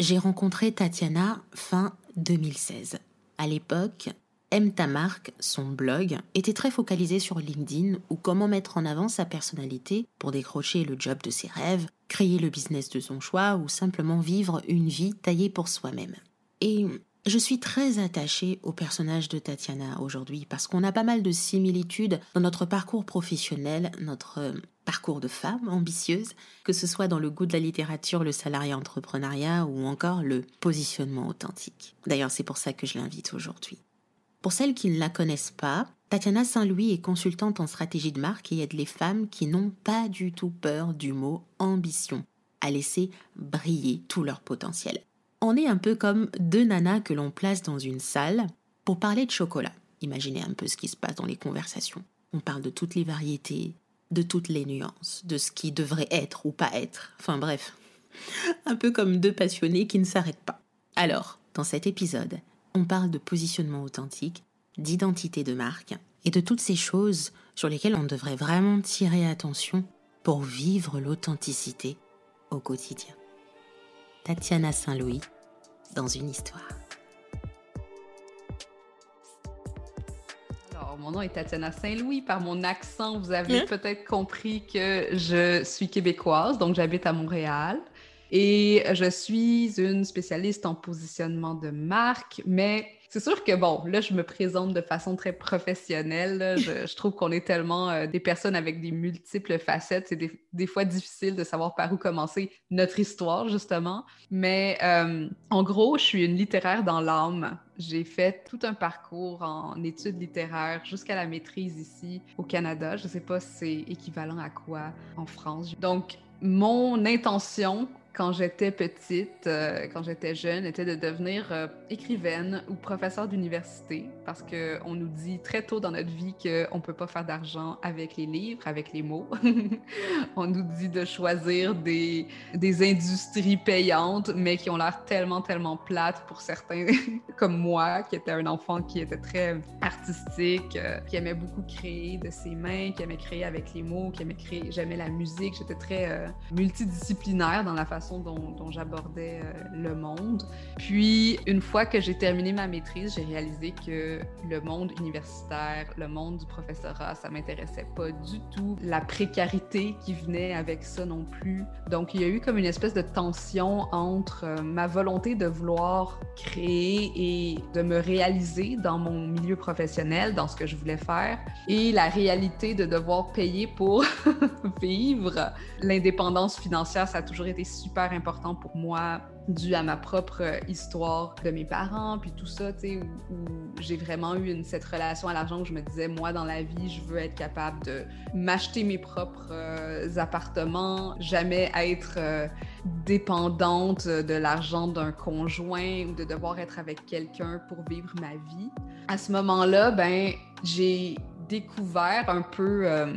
J'ai rencontré Tatiana fin 2016. À l'époque, Aime ta son blog, était très focalisé sur LinkedIn ou comment mettre en avant sa personnalité pour décrocher le job de ses rêves, créer le business de son choix ou simplement vivre une vie taillée pour soi-même. Et je suis très attachée au personnage de Tatiana aujourd'hui parce qu'on a pas mal de similitudes dans notre parcours professionnel, notre euh, parcours de femme ambitieuse, que ce soit dans le goût de la littérature, le salariat entrepreneuriat ou encore le positionnement authentique. D'ailleurs, c'est pour ça que je l'invite aujourd'hui. Pour celles qui ne la connaissent pas, Tatiana Saint-Louis est consultante en stratégie de marque et aide les femmes qui n'ont pas du tout peur du mot ambition à laisser briller tout leur potentiel. On est un peu comme deux nanas que l'on place dans une salle pour parler de chocolat. Imaginez un peu ce qui se passe dans les conversations. On parle de toutes les variétés, de toutes les nuances, de ce qui devrait être ou pas être. Enfin bref, un peu comme deux passionnés qui ne s'arrêtent pas. Alors, dans cet épisode, on parle de positionnement authentique, d'identité de marque et de toutes ces choses sur lesquelles on devrait vraiment tirer attention pour vivre l'authenticité au quotidien. Tatiana Saint-Louis dans une histoire. Alors, mon nom est Tatiana Saint-Louis. Par mon accent, vous avez hein? peut-être compris que je suis québécoise, donc j'habite à Montréal. Et je suis une spécialiste en positionnement de marque, mais c'est sûr que, bon, là, je me présente de façon très professionnelle. Je, trouve qu'on est tellement euh, des personnes avec des multiples facettes. C'est des, fois difficile de savoir par où commencer notre histoire, justement. Mais euh, en gros, je suis une littéraire dans l'âme. J'ai fait tout un parcours en études littéraires jusqu'à la maîtrise ici au Canada. Je ne sais pas si c'est équivalent à quoi en France. Donc, mon intention quand j'étais petite, euh, quand j'étais jeune, était de devenir euh, écrivaine ou professeur d'université parce qu'on nous dit très tôt dans notre vie qu'on ne peut pas faire d'argent avec les livres, avec les mots. on nous dit de choisir des, des industries payantes, mais qui ont l'air tellement, tellement plates pour certains, comme moi, qui était un enfant qui était très artistique, euh, qui aimait beaucoup créer de ses mains, qui aimait créer avec les mots, qui aimait créer, j'aimais la musique, j'étais très multidisciplinaire dans la façon dont, j'abordais euh, le monde. Puis, une fois que j'ai terminé ma maîtrise, j'ai réalisé que le monde universitaire, le monde du professorat, ça m'intéressait pas du tout. La précarité qui venait avec ça non plus. Donc, il y a eu comme une espèce de tension entre euh, ma volonté de vouloir créer et de me réaliser dans mon milieu professionnel, dans ce que je voulais faire, et la réalité de devoir payer pour vivre. L'indépendance financière, ça a toujours été super important pour moi, dû à ma propre histoire de mes parents, puis tout ça, tu sais, où, j'ai vraiment eu une, cette relation à l'argent où je me disais, moi, dans la vie, je veux être capable de m'acheter mes propres euh, appartements, jamais être euh, dépendante de l'argent d'un conjoint ou de devoir être avec quelqu'un pour vivre ma vie. À ce moment-là, ben, j'ai découvert un peu... Euh,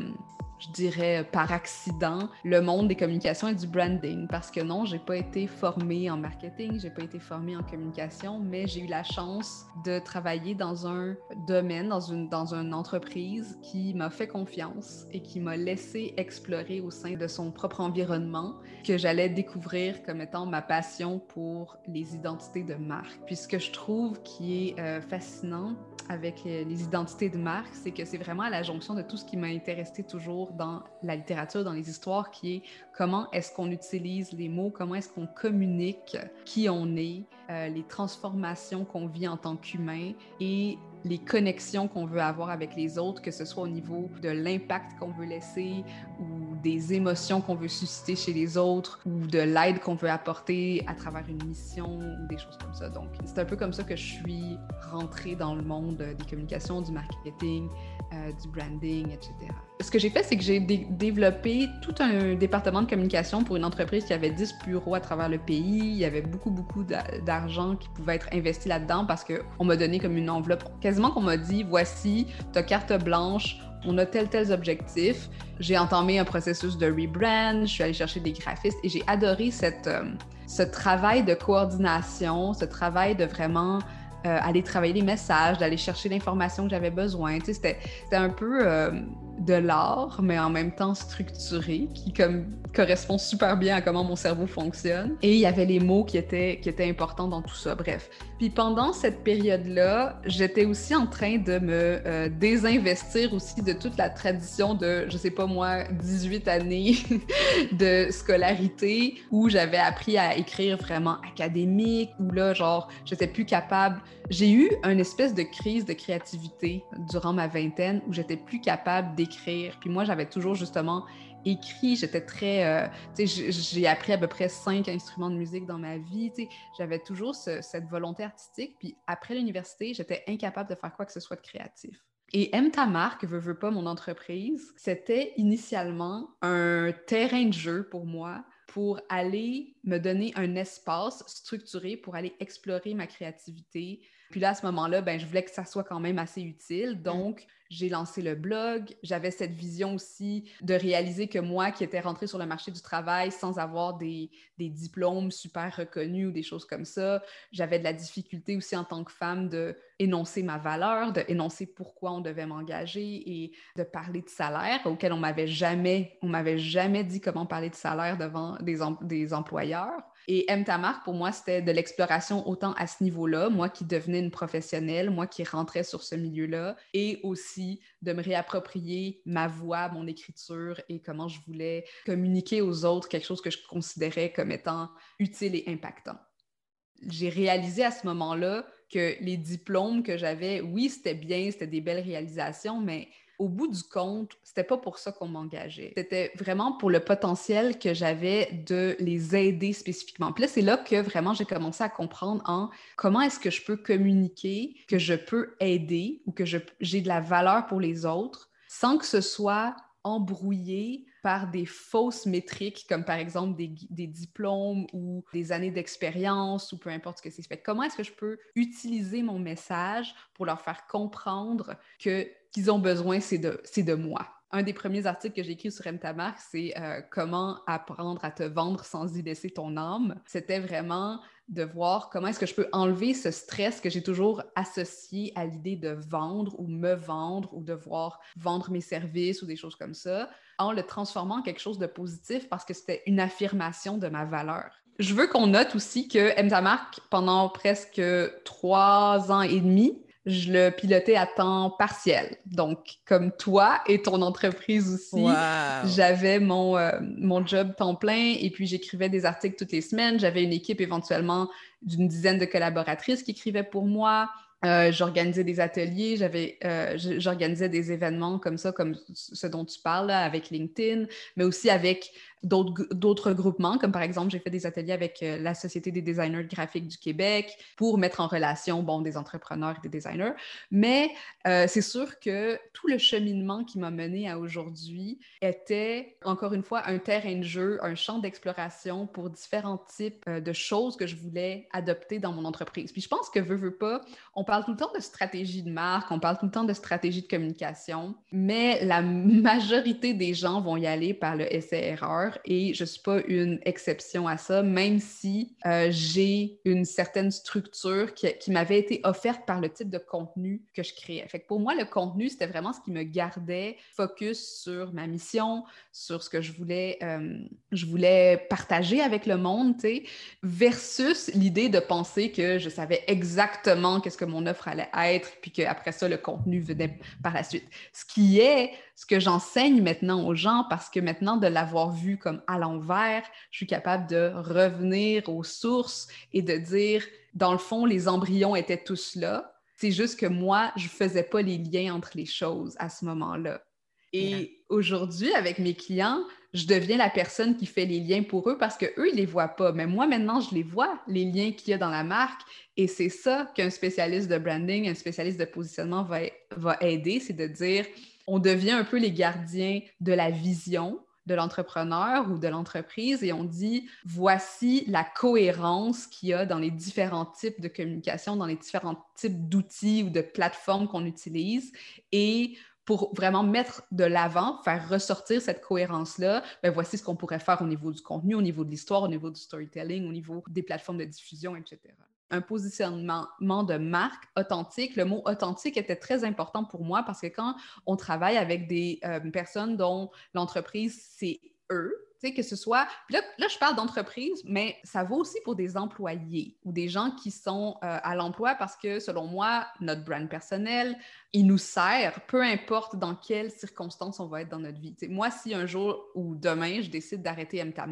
je dirais par accident, le monde des communications et du branding. Parce que non, j'ai pas été formée en marketing, j'ai pas été formée en communication, mais j'ai eu la chance de travailler dans un domaine, dans une, dans une entreprise qui m'a fait confiance et qui m'a laissé explorer au sein de son propre environnement que j'allais découvrir comme étant ma passion pour les identités de marque. Puis ce que je trouve qui est euh, fascinant avec les identités de marque, c'est que c'est vraiment à la jonction de tout ce qui m'a intéressé toujours dans la littérature, dans les histoires, qui est comment est-ce qu'on utilise les mots, comment est-ce qu'on communique qui on est, euh, les transformations qu'on vit en tant qu'humain et les connexions qu'on veut avoir avec les autres, que ce soit au niveau de l'impact qu'on veut laisser ou des émotions qu'on veut susciter chez les autres ou de l'aide qu'on veut apporter à travers une mission ou des choses comme ça. Donc, c'est un peu comme ça que je suis rentrée dans le monde des communications, du marketing, euh, du branding, etc. Ce que j'ai fait, c'est que j'ai développé tout un département de communication pour une entreprise qui avait 10 bureaux à travers le pays. Il y avait beaucoup, beaucoup d'argent qui pouvait être investi là-dedans parce qu'on m'a donné comme une enveloppe, quasiment qu'on m'a dit, voici ta carte blanche, on a tel, tels objectifs. J'ai entamé un processus de rebrand, je suis allée chercher des graphistes et j'ai adoré cette, euh, ce travail de coordination, ce travail de vraiment euh, aller travailler les messages, d'aller chercher l'information que j'avais besoin. C'était un peu euh, de l'art, mais en même temps structuré, qui comme correspond super bien à comment mon cerveau fonctionne. Et il y avait les mots qui étaient, qui étaient importants dans tout ça. Bref. Puis pendant cette période-là, j'étais aussi en train de me euh, désinvestir aussi de toute la tradition de, je sais pas moi, 18 années de scolarité où j'avais appris à écrire vraiment académique, où là, genre, j'étais plus capable. J'ai eu une espèce de crise de créativité durant ma vingtaine où j'étais plus capable d'écrire. Puis moi, j'avais toujours justement écrit, j'étais très... Euh, j'ai appris à peu près cinq instruments de musique dans ma vie, j'avais toujours cette volonté artistique, puis après l'université, j'étais incapable de faire quoi que ce soit de créatif. Et Aime ta marque, veux, veux pas mon entreprise, c'était initialement un terrain de jeu pour moi pour aller me donner un espace structuré pour aller explorer ma créativité. Puis là, à ce moment-là, ben, je voulais que ça soit quand même assez utile. Donc, j'ai lancé le blog. J'avais cette vision aussi de réaliser que moi, qui étais rentrée sur le marché du travail sans avoir des, des diplômes super reconnus ou des choses comme ça, j'avais de la difficulté aussi en tant que femme de énoncer ma valeur, de énoncer pourquoi on devait m'engager et de parler de salaire auquel on m'avait jamais, on m'avait jamais dit comment parler de salaire devant des, des employeurs. Et aime ta pour moi, c'était de l'exploration autant à ce niveau-là, moi qui devenais une professionnelle, moi qui rentrais sur ce milieu-là, et aussi de me réapproprier ma voix, mon écriture et comment je voulais communiquer aux autres quelque chose que je considérais comme étant utile et impactant. J'ai réalisé à ce moment-là que les diplômes que j'avais, oui, c'était bien, c'était des belles réalisations, mais au bout du compte, c'était pas pour ça qu'on m'engageait. C'était vraiment pour le potentiel que j'avais de les aider spécifiquement. Puis là, c'est là que vraiment j'ai commencé à comprendre en comment est-ce que je peux communiquer, que je peux aider ou que j'ai de la valeur pour les autres sans que ce soit embrouillé par des fausses métriques, comme par exemple des, des diplômes ou des années d'expérience ou peu importe ce que c'est. Comment est-ce que je peux utiliser mon message pour leur faire comprendre que qu'ils ont besoin, c'est de, de moi. Un des premiers articles que j'ai écrit sur Mtamark, c'est euh, comment apprendre à te vendre sans y laisser ton âme. C'était vraiment de voir comment est-ce que je peux enlever ce stress que j'ai toujours associé à l'idée de vendre ou me vendre ou devoir vendre mes services ou des choses comme ça, en le transformant en quelque chose de positif parce que c'était une affirmation de ma valeur. Je veux qu'on note aussi que Mtamark, pendant presque trois ans et demi, je le pilotais à temps partiel. Donc, comme toi et ton entreprise aussi, j'avais mon, euh, mon job temps plein et puis j'écrivais des articles toutes les semaines. J'avais une équipe éventuellement d'une dizaine de collaboratrices qui écrivaient pour moi. Euh, j'organisais des ateliers, j'avais, euh, j'organisais des événements comme ça, comme ce dont tu parles avec LinkedIn, mais aussi avec d'autres groupements, comme par exemple, j'ai fait des ateliers avec euh, la Société des designers graphiques du Québec pour mettre en relation, bon, des entrepreneurs et des designers. Mais euh, c'est sûr que tout le cheminement qui m'a mené à aujourd'hui était, encore une fois, un terrain de jeu, un champ d'exploration pour différents types euh, de choses que je voulais adopter dans mon entreprise. Puis je pense que, veut, veut pas, on parle tout le temps de stratégie de marque, on parle tout le temps de stratégie de communication, mais la majorité des gens vont y aller par le essai-erreur et je ne suis pas une exception à ça, même si euh, j'ai une certaine structure qui, m'avait été offerte par le type de contenu que je créais. Fait que pour moi, le contenu, c'était vraiment ce qui me gardait focus sur ma mission, sur ce que je voulais, euh, je voulais partager avec le monde, versus l'idée de penser que je savais exactement qu'est-ce que mon offre allait être, puis qu'après ça, le contenu venait par la suite. Ce qui est ce que j'enseigne maintenant aux gens, parce que maintenant, de l'avoir vu comme à l'envers, je suis capable de revenir aux sources et de dire, dans le fond, les embryons étaient tous là. C'est juste que moi, je ne faisais pas les liens entre les choses à ce moment-là. Et aujourd'hui, avec mes clients, je deviens la personne qui fait les liens pour eux parce qu'eux, ils ne les voient pas. Mais moi, maintenant, je les vois, les liens qu'il y a dans la marque. Et c'est ça qu'un spécialiste de branding, un spécialiste de positionnement va, va aider, c'est de dire, on devient un peu les gardiens de la vision de l'entrepreneur ou de l'entreprise et on dit voici la cohérence qu'il y a dans les différents types de communication, dans les différents types d'outils ou de plateformes qu'on utilise. Et pour vraiment mettre de l'avant, faire ressortir cette cohérence-là, ben voici ce qu'on pourrait faire au niveau du contenu, au niveau de l'histoire, au niveau du storytelling, au niveau des plateformes de diffusion, etc un positionnement de marque authentique. Le mot authentique était très important pour moi parce que quand on travaille avec des euh, personnes dont l'entreprise, c'est eux, Que ce soit. Là, là, je parle d'entreprise, mais ça vaut aussi pour des employés ou des gens qui sont euh, à l'emploi parce que, selon moi, notre brand personnel, il nous sert, peu importe dans quelles circonstances on va être dans notre vie. moi, si un jour ou demain, je décide d'arrêter M ta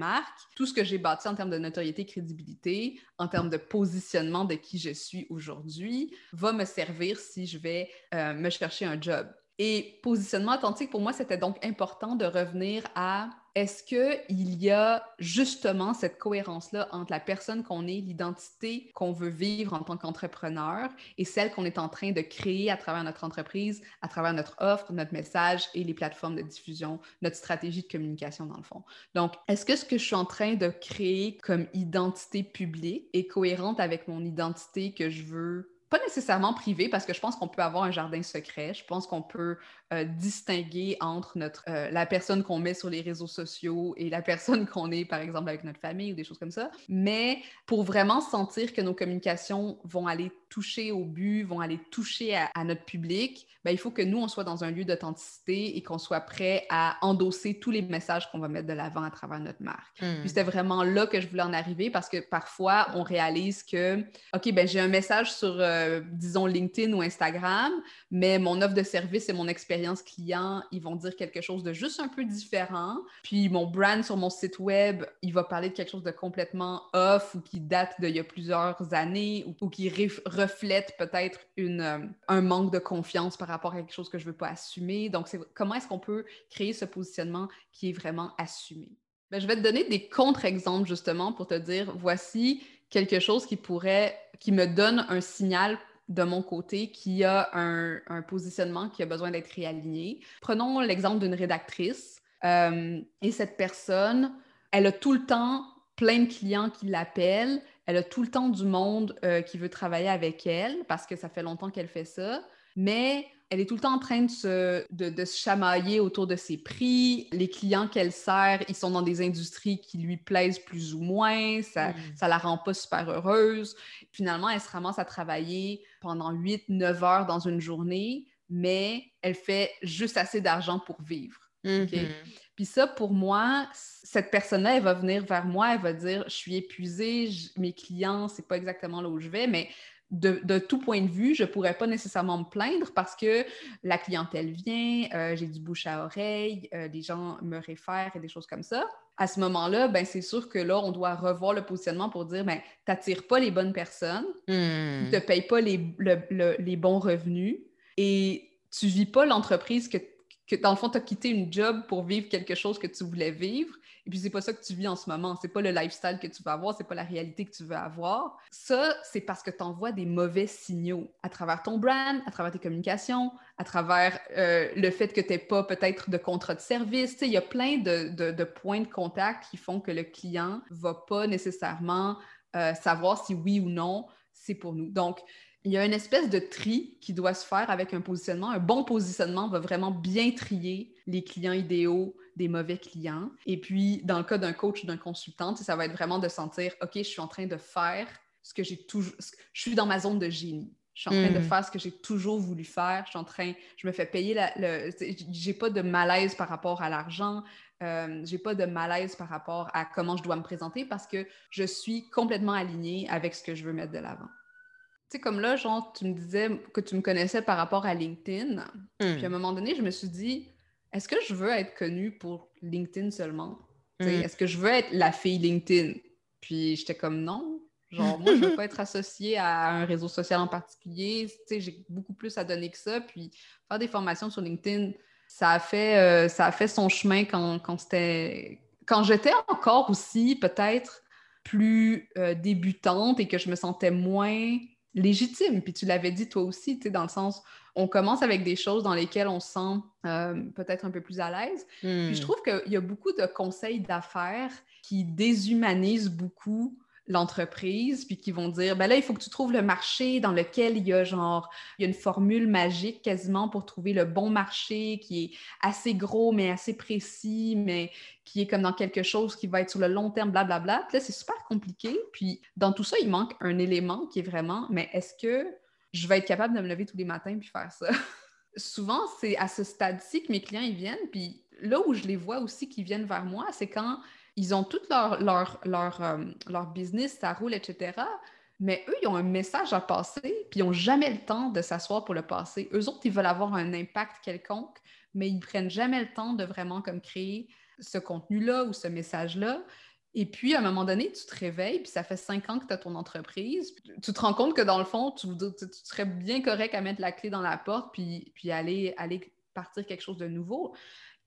tout ce que j'ai bâti en termes de notoriété, crédibilité, en termes de positionnement de qui je suis aujourd'hui, va me servir si je vais euh, me chercher un job. Et positionnement authentique, pour moi, c'était donc important de revenir à est-ce qu'il y a justement cette cohérence-là entre la personne qu'on est, l'identité qu'on veut vivre en tant qu'entrepreneur et celle qu'on est en train de créer à travers notre entreprise, à travers notre offre, notre message et les plateformes de diffusion, notre stratégie de communication dans le fond? Donc, est-ce que ce que je suis en train de créer comme identité publique est cohérente avec mon identité que je veux pas nécessairement privé parce que je pense qu'on peut avoir un jardin secret. Je pense qu'on peut euh, distinguer entre notre, euh, la personne qu'on met sur les réseaux sociaux et la personne qu'on est, par exemple, avec notre famille ou des choses comme ça. Mais pour vraiment sentir que nos communications vont aller toucher au but, vont aller toucher à, notre public, ben, il faut que nous, on soit dans un lieu d'authenticité et qu'on soit prêt à endosser tous les messages qu'on va mettre de l'avant à travers notre marque. Puis hmm. c'était vraiment là que je voulais en arriver parce que parfois, on réalise que, OK, ben j'ai un message sur, euh, disons, LinkedIn ou Instagram, mais mon offre de service et mon expérience client, ils vont dire quelque chose de juste un peu différent. Puis mon brand sur mon site web, il va parler de quelque chose de complètement off ou qui date d'il y a plusieurs années ou, qui reflète peut-être euh, un manque de confiance par rapport à quelque chose que je ne veux pas assumer. Donc, comment est-ce qu'on peut créer ce positionnement qui est vraiment assumé? Ben, je vais te donner des contre-exemples justement pour te dire, voici quelque chose qui pourrait, qui me donne un signal de mon côté qui a un, positionnement qui a besoin d'être réaligné. Prenons l'exemple d'une rédactrice euh, et cette personne, elle a tout le temps plein de clients qui l'appellent, elle a tout le temps du monde euh, qui veut travailler avec elle parce que ça fait longtemps qu'elle fait ça, mais elle est tout le temps en train de se, de, se chamailler autour de ses prix. Les clients qu'elle sert, ils sont dans des industries qui lui plaisent plus ou moins. Ça ne mm. la rend pas super heureuse. Finalement, elle se ramasse à travailler pendant 8-9 heures dans une journée, mais elle fait juste assez d'argent pour vivre. Mm-hmm. Puis ça, pour moi, cette personne-là, elle va venir vers moi, elle va dire, je suis épuisée, mes clients, c'est pas exactement là où je vais, mais de, tout point de vue, je ne pourrais pas nécessairement me plaindre parce que la clientèle vient, euh, j'ai du bouche à oreille, euh, les gens me réfèrent et des choses comme ça. À ce moment-là, ben, c'est sûr que là, on doit revoir le positionnement pour dire ben, tu n'attires pas les bonnes personnes, tu ne te payes pas les, les, bons revenus et tu ne vis pas l'entreprise que, que, dans le fond, tu as quitté une job pour vivre quelque chose que tu voulais vivre. Et puis, c'est pas ça que tu vis en ce moment. C'est pas le lifestyle que tu veux avoir, c'est pas la réalité que tu veux avoir. Ça, c'est parce que tu envoies des mauvais signaux à travers ton brand, à travers tes communications, à travers euh, le fait que tu n'aies pas peut-être de contrat de service. Il y a plein de, points de contact qui font que le client va pas nécessairement euh, savoir si oui ou non c'est pour nous. Donc, il y a une espèce de tri qui doit se faire avec un positionnement. Un bon positionnement va vraiment bien trier les clients idéaux des mauvais clients. Et puis, dans le cas d'un coach ou d'un consultant, ça va être vraiment de sentir, OK, je suis en train de faire ce que j'ai toujours... Je suis dans ma zone de génie. Je suis en train de hmm. faire ce que j'ai toujours voulu faire. Je suis en train... Je me fais payer... La, le... J'ai pas de malaise par rapport à l'argent. Euh, j'ai pas de malaise par rapport à comment je dois me présenter parce que je suis complètement alignée avec ce que je veux mettre de l'avant. Sais, comme là, genre, tu me disais que tu me connaissais par rapport à LinkedIn. Puis à un hmm. moment donné, je me suis dit, est-ce que je veux être connue pour LinkedIn seulement? Hmm. Est-ce que je veux être la fille LinkedIn? Puis j'étais comme non. Genre, moi, je veux pas être associée à un réseau social en particulier. Tu sais, j'ai beaucoup plus à donner que ça. Puis faire des formations sur LinkedIn, ça a fait, euh, ça a fait son chemin quand, quand c'était. Quand j'étais encore aussi peut-être plus euh, débutante et que je me sentais moins légitime. Puis tu l'avais dit toi aussi, tu sais, dans le sens, on commence avec des choses dans lesquelles on se sent euh, peut-être un peu plus à l'aise. Puis je hmm. trouve qu'il y a beaucoup de conseils d'affaires qui déshumanisent beaucoup l'entreprise, puis qui vont dire, ben là, il faut que tu trouves le marché dans lequel il y a genre, il y a une formule magique quasiment pour trouver le bon marché qui est assez gros, mais assez précis, mais qui est comme dans quelque chose qui va être sur le long terme, blablabla. Puis là, c'est super compliqué. Puis dans tout ça, il manque un élément qui est vraiment, mais est-ce que je vais être capable de me lever tous les matins puis faire ça? souvent, c'est à ce stade-ci que mes clients ils viennent, puis là où je les vois aussi qui viennent vers moi, c'est quand ils ont tout leur, leur, euh, business, ça roule, etc. Mais eux, ils ont un message à passer, puis ils n'ont jamais le temps de s'asseoir pour le passer. Eux autres, ils veulent avoir un impact quelconque, mais ils prennent jamais le temps de vraiment comme créer ce contenu-là ou ce message-là. Et puis, à un moment donné, tu te réveilles, puis ça fait cinq ans que tu as ton entreprise. Tu te rends compte que dans le fond, tu, serais bien correct à mettre la clé dans la porte, puis, puis aller, aller partir quelque chose de nouveau.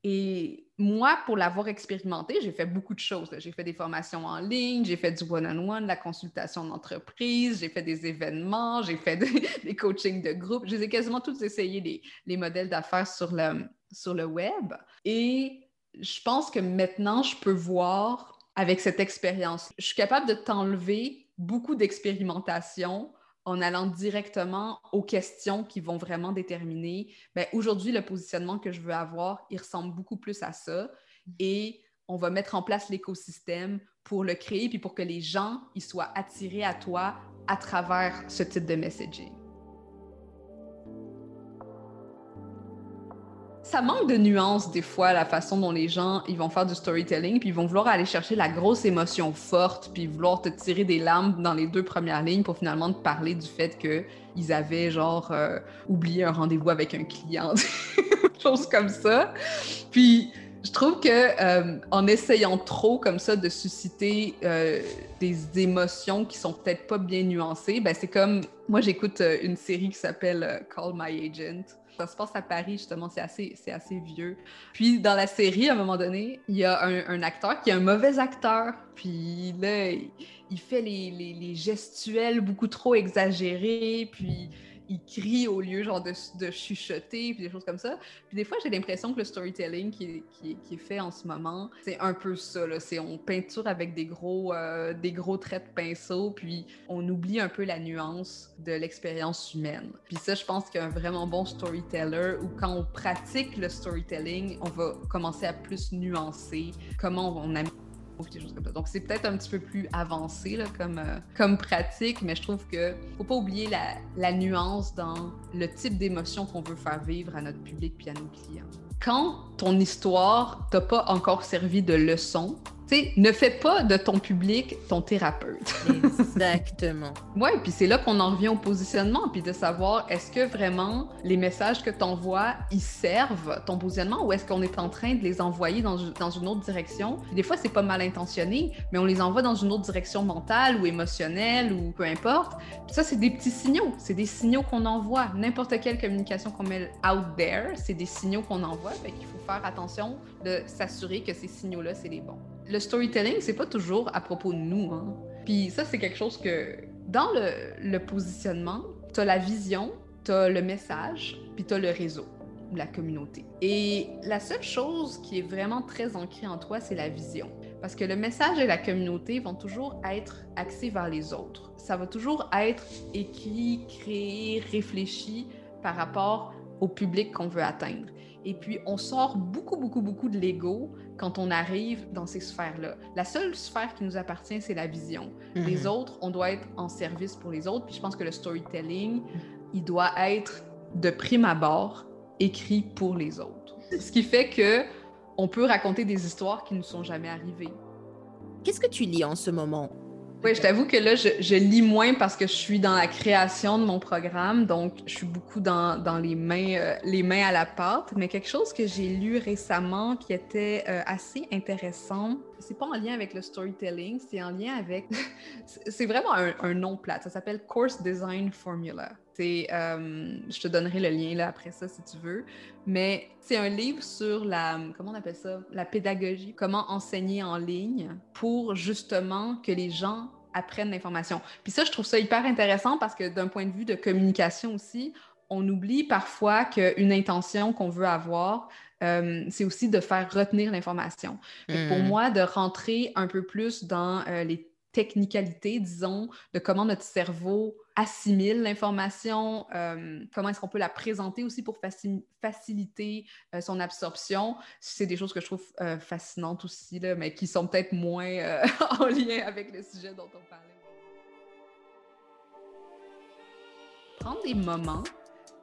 Et moi, pour l'avoir expérimenté, j'ai fait beaucoup de choses. J'ai fait des formations en ligne, j'ai fait du one-on-one, la consultation d'entreprise, j'ai fait des événements, j'ai fait des, coachings de groupe. J'ai quasiment tous essayé les, les modèles d'affaires sur le, sur le web. Et je pense que maintenant, je peux voir avec cette expérience. Je suis capable de t'enlever beaucoup d'expérimentation en allant directement aux questions qui vont vraiment déterminer, ben, aujourd'hui, le positionnement que je veux avoir, il ressemble beaucoup plus à ça. Et on va mettre en place l'écosystème pour le créer, puis pour que les gens ils soient attirés à toi à travers ce type de messaging. Ça manque de nuances des fois, la façon dont les gens ils vont faire du storytelling, puis ils vont vouloir aller chercher la grosse émotion forte, puis vouloir te tirer des larmes dans les deux premières lignes pour finalement te parler du fait qu'ils avaient genre euh, oublié un rendez-vous avec un client, chose comme ça. Puis je trouve que euh, en essayant trop comme ça de susciter euh, des émotions qui sont peut-être pas bien nuancées, ben c'est comme moi j'écoute une série qui s'appelle Call My Agent ça se passe à Paris, justement, c'est assez, c'est assez vieux. Puis dans la série, à un moment donné, il y a un, acteur qui est un mauvais acteur. Puis là, il, fait les, les, les, gestuels beaucoup trop exagérés. Puis il crie au lieu genre de, de, chuchoter, puis des choses comme ça. Puis des fois, j'ai l'impression que le storytelling qui, qui, est fait en ce moment, c'est un peu ça. C'est on peinture avec des gros, euh, des gros traits de pinceau, puis on oublie un peu la nuance de l'expérience humaine. Puis ça, je pense qu'un vraiment bon storyteller, ou quand on pratique le storytelling, on va commencer à plus nuancer comment on a donc, c'est peut-être un petit peu plus avancé là, comme, euh, comme pratique, mais je trouve que faut pas oublier la, la nuance dans le type d'émotion qu'on veut faire vivre à notre public puis à nos clients. Quand ton histoire t'a pas encore servi de leçon, sais, ne fais pas de ton public ton thérapeute. Exactement. Oui, puis c'est là qu'on en revient au positionnement, puis de savoir est-ce que vraiment les messages que tu envoies, ils servent ton positionnement ou est-ce qu'on est en train de les envoyer dans, dans une autre direction? des fois, c'est pas mal intentionné, mais on les envoie dans une autre direction mentale ou émotionnelle ou peu importe. Puis ça, c'est des petits signaux. C'est des signaux qu'on envoie. N'importe quelle communication qu'on met out there, c'est des signaux qu'on envoie. Fait qu'il faut faire attention de s'assurer que ces signaux-là, c'est les bons le storytelling, c'est pas toujours à propos de nous. Hein. Puis ça, c'est quelque chose que dans le, positionnement, tu as la vision, tu as le message, puis tu as le réseau, la communauté. Et la seule chose qui est vraiment très ancrée en toi, c'est la vision. Parce que le message et la communauté vont toujours être axés vers les autres. Ça va toujours être écrit, créé, réfléchi par rapport au public qu'on veut atteindre. Et puis, on sort beaucoup, beaucoup, beaucoup de l'ego quand on arrive dans ces sphères-là. La seule sphère qui nous appartient, c'est la vision. Les mhm. autres, on doit être en service pour les autres. Puis je pense que le storytelling, il doit être de prime abord écrit pour les autres. Ce qui fait que on peut raconter des histoires qui ne sont jamais arrivées. Qu'est-ce que tu lis en ce moment? Oui, je t'avoue que là, je, lis moins parce que je suis dans la création de mon programme, donc je suis beaucoup dans, dans les, mains, euh, les mains à la pâte. Mais quelque chose que j'ai lu récemment qui était euh, assez intéressant, c'est pas en lien avec le storytelling, c'est en lien avec. c'est vraiment un, un, nom plat. Ça s'appelle Course Design Formula. Euh, je te donnerai le lien là après ça si tu veux. Mais c'est un livre sur la, comment on appelle ça, la pédagogie, comment enseigner en ligne pour justement que les gens apprennent l'information. Puis ça, je trouve ça hyper intéressant parce que d'un point de vue de communication aussi, on oublie parfois qu'une intention qu'on veut avoir, euh, c'est aussi de faire retenir l'information. Pour hmm. moi, de rentrer un peu plus dans euh, les technicalités, disons, de comment notre cerveau assimile l'information, euh, comment est-ce qu'on peut la présenter aussi pour faciliter euh, son absorption. C'est des choses que je trouve euh, fascinantes aussi, mais qui sont peut-être moins en lien avec le sujet dont on parlait. Prendre des moments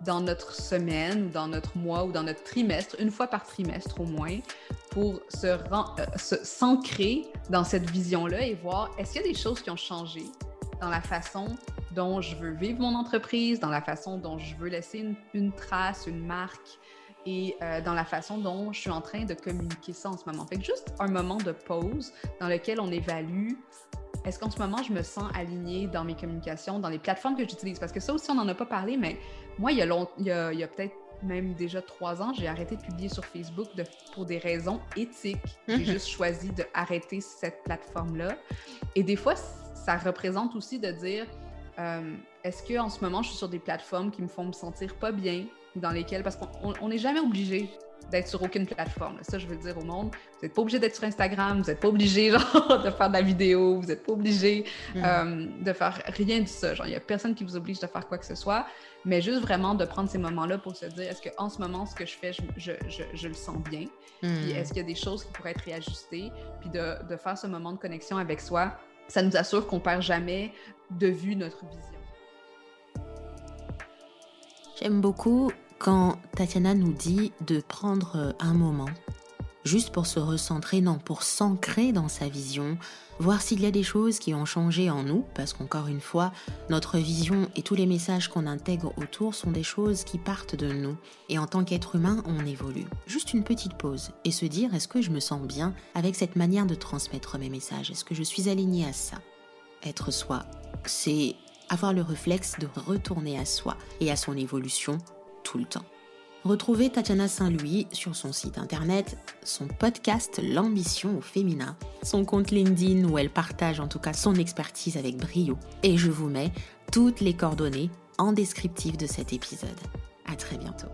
dans notre semaine dans notre mois ou dans notre trimestre, une fois par trimestre au moins, pour se, s'ancrer dans cette vision-là et voir est-ce qu'il y a des choses qui ont changé dans la façon dont je veux vivre mon entreprise, dans la façon dont je veux laisser une, trace, une marque et euh, dans la façon dont je suis en train de communiquer ça en ce moment. Fait que juste un moment de pause dans lequel on évalue est-ce qu'en ce moment, je me sens alignée dans mes communications, dans les plateformes que j'utilise? Parce que ça aussi, on n'en a pas parlé, mais moi, il y a, il y a, peut-être même déjà trois ans, j'ai arrêté de publier sur Facebook pour des raisons éthiques. J'ai mhm. juste choisi d'arrêter cette plateforme-là. Et des fois, ça représente aussi de dire, euh, est-ce qu'en ce moment, je suis sur des plateformes qui me font me sentir pas bien, dans lesquelles, parce qu'on n'est jamais obligé d'être sur aucune plateforme. Ça, je veux dire au monde, vous n'êtes pas obligé d'être sur Instagram, vous n'êtes pas obligé genre, de faire de la vidéo, vous n'êtes pas obligé mm. euh, de faire rien de ça. Genre, il n'y a personne qui vous oblige de faire quoi que ce soit, mais juste vraiment de prendre ces moments-là pour se dire, est-ce qu'en ce moment, ce que je fais, je, je, je, le sens bien? Puis mm. est-ce qu'il y a des choses qui pourraient être réajustées? Puis de, de faire ce moment de connexion avec soi, ça nous assure qu'on perd jamais de vue notre vision. J'aime beaucoup quand Tatiana nous dit de prendre un moment, juste pour se recentrer, non, pour s'ancrer dans sa vision, voir s'il y a des choses qui ont changé en nous, parce qu'encore une fois, notre vision et tous les messages qu'on intègre autour sont des choses qui partent de nous. Et en tant qu'être humain, on évolue. Juste une petite pause et se dire est-ce que je me sens bien avec cette manière de transmettre mes messages? Est-ce que je suis alignée à ça? Être soi, c'est avoir le réflexe de retourner à soi et à son évolution tout le temps. Retrouvez Tatiana Saint-Louis sur son site internet, son podcast L'ambition au féminin, son compte LinkedIn où elle partage en tout cas son expertise avec brio. Et je vous mets toutes les coordonnées en descriptif de cet épisode. À très bientôt.